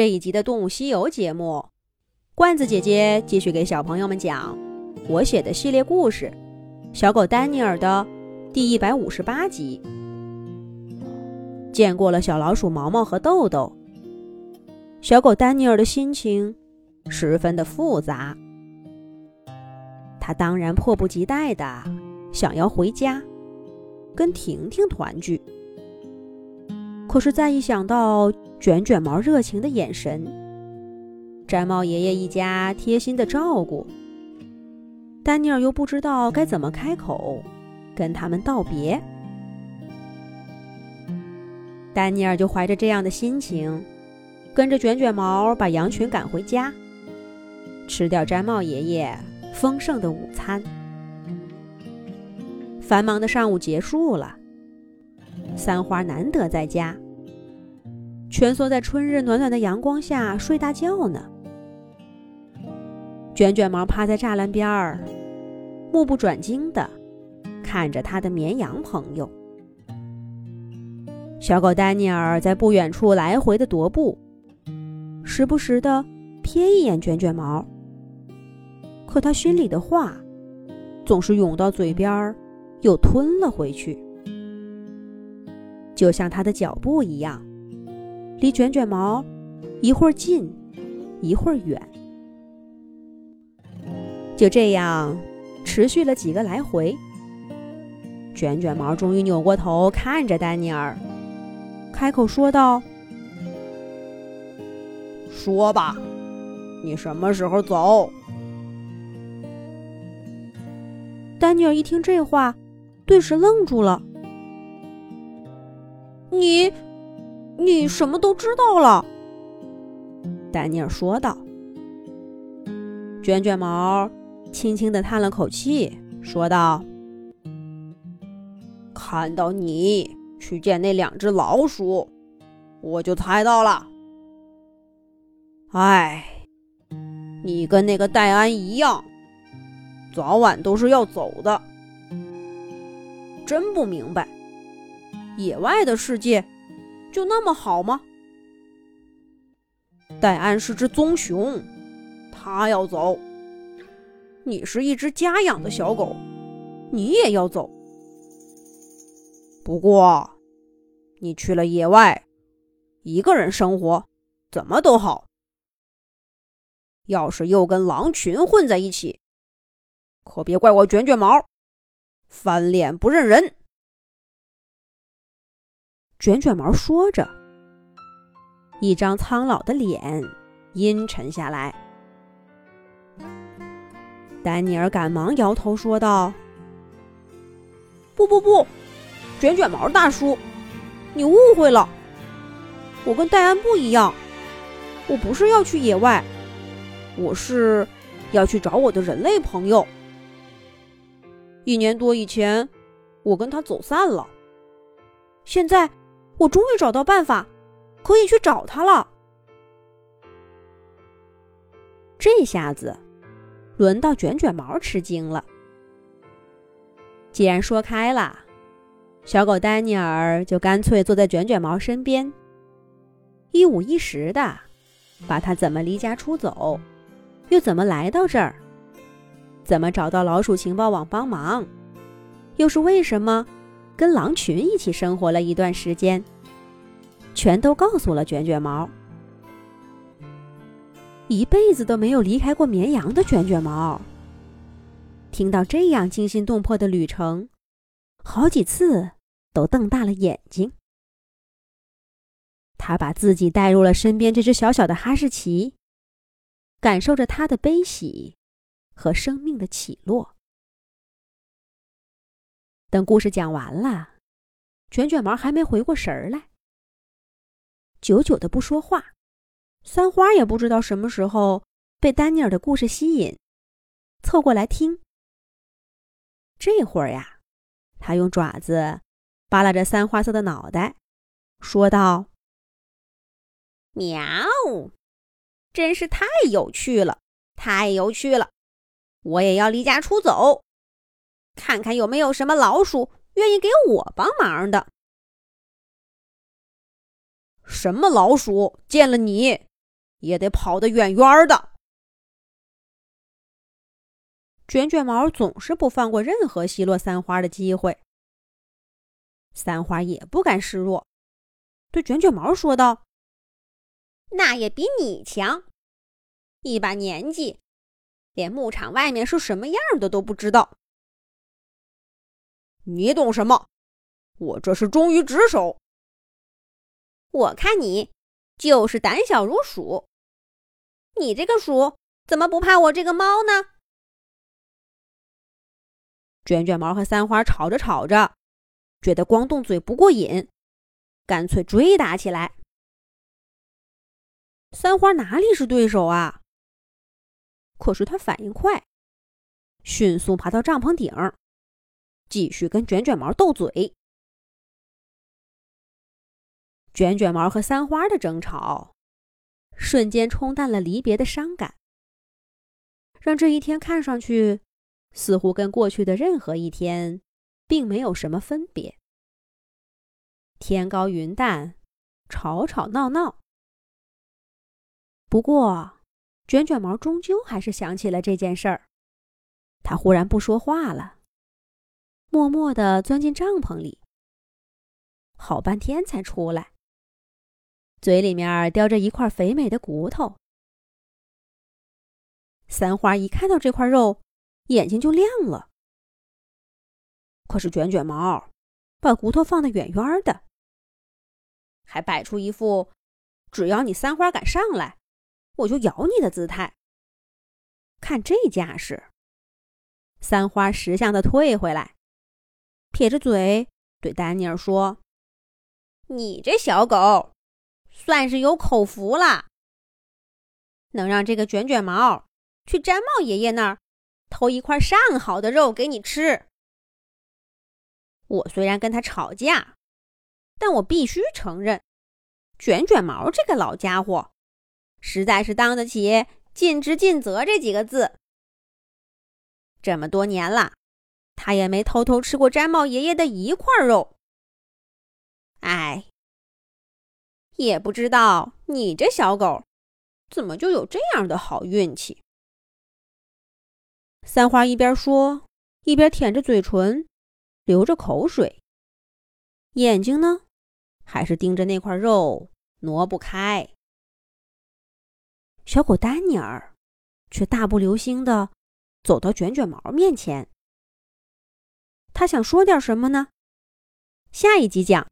这一集的《动物西游》节目，罐子姐姐继续给小朋友们讲我写的系列故事《小狗丹尼尔》的第一百五十八集。见过了小老鼠毛毛和豆豆，小狗丹尼尔的心情十分的复杂。他当然迫不及待的想要回家，跟婷婷团聚。可是再一想到卷卷毛热情的眼神，毡帽爷爷一家贴心的照顾，丹尼尔又不知道该怎么开口跟他们道别。丹尼尔就怀着这样的心情，跟着卷卷毛把羊群赶回家，吃掉毡帽爷爷丰盛的午餐。繁忙的上午结束了。三花难得在家，蜷缩在春日暖暖的阳光下睡大觉呢。卷卷毛趴在栅栏边儿，目不转睛地看着他的绵羊朋友。小狗丹尼尔在不远处来回的踱步，时不时地瞥一眼卷卷毛。可他心里的话，总是涌到嘴边儿，又吞了回去。就像他的脚步一样，离卷卷毛一会儿近，一会儿远。就这样持续了几个来回，卷卷毛终于扭过头看着丹尼尔，开口说道：“说吧，你什么时候走？”丹尼尔一听这话，顿时愣住了。你，你什么都知道了？丹尼尔说道。卷卷毛轻轻的叹了口气，说道：“看到你去见那两只老鼠，我就猜到了。哎，你跟那个戴安一样，早晚都是要走的。真不明白。”野外的世界就那么好吗？戴安是只棕熊，他要走；你是一只家养的小狗，你也要走。不过，你去了野外，一个人生活怎么都好。要是又跟狼群混在一起，可别怪我卷卷毛，翻脸不认人。卷卷毛说着，一张苍老的脸阴沉下来。丹尼尔赶忙摇头说道：“不不不，卷卷毛大叔，你误会了。我跟戴安不一样，我不是要去野外，我是要去找我的人类朋友。一年多以前，我跟他走散了，现在。”我终于找到办法，可以去找他了。这下子，轮到卷卷毛吃惊了。既然说开了，小狗丹尼尔就干脆坐在卷卷毛身边，一五一十的把他怎么离家出走，又怎么来到这儿，怎么找到老鼠情报网帮忙，又是为什么。跟狼群一起生活了一段时间，全都告诉了卷卷毛。一辈子都没有离开过绵羊的卷卷毛，听到这样惊心动魄的旅程，好几次都瞪大了眼睛。他把自己带入了身边这只小小的哈士奇，感受着它的悲喜和生命的起落。等故事讲完了，卷卷毛还没回过神儿来，久久的不说话。三花也不知道什么时候被丹尼尔的故事吸引，凑过来听。这会儿呀，他用爪子扒拉着三花色的脑袋，说道：“喵，真是太有趣了，太有趣了！我也要离家出走。”看看有没有什么老鼠愿意给我帮忙的？什么老鼠见了你也得跑得远远的。卷卷毛总是不放过任何奚落三花的机会。三花也不甘示弱，对卷卷毛说道：“那也比你强，一把年纪，连牧场外面是什么样的都不知道。你懂什么？我这是忠于职守。我看你就是胆小如鼠。你这个鼠怎么不怕我这个猫呢？”卷卷毛和三花吵着吵着。觉得光动嘴不过瘾，干脆追打起来。三花哪里是对手啊？可是他反应快，迅速爬到帐篷顶，继续跟卷卷毛斗嘴。卷卷毛和三花的争吵，瞬间冲淡了离别的伤感，让这一天看上去似乎跟过去的任何一天。并没有什么分别。天高云淡，吵吵闹闹。不过，卷卷毛终究还是想起了这件事儿。他忽然不说话了，默默地钻进帐篷里，好半天才出来，嘴里面叼着一块肥美的骨头。三花一看到这块肉，眼睛就亮了。可是卷卷毛把骨头放得远远的，还摆出一副只要你三花敢上来，我就咬你的姿态。看这架势，三花识相的退回来，撇着嘴对丹尼尔说：“你这小狗，算是有口福了，能让这个卷卷毛去毡帽爷爷那儿偷一块上好的肉给你吃。”我虽然跟他吵架，但我必须承认，卷卷毛这个老家伙，实在是当得起“尽职尽责”这几个字。这么多年了，他也没偷偷吃过毡帽爷爷的一块肉。哎，也不知道你这小狗，怎么就有这样的好运气。三花一边说，一边舔着嘴唇。流着口水，眼睛呢，还是盯着那块肉挪不开。小狗丹尼尔却大步流星的走到卷卷毛面前，他想说点什么呢？下一集讲。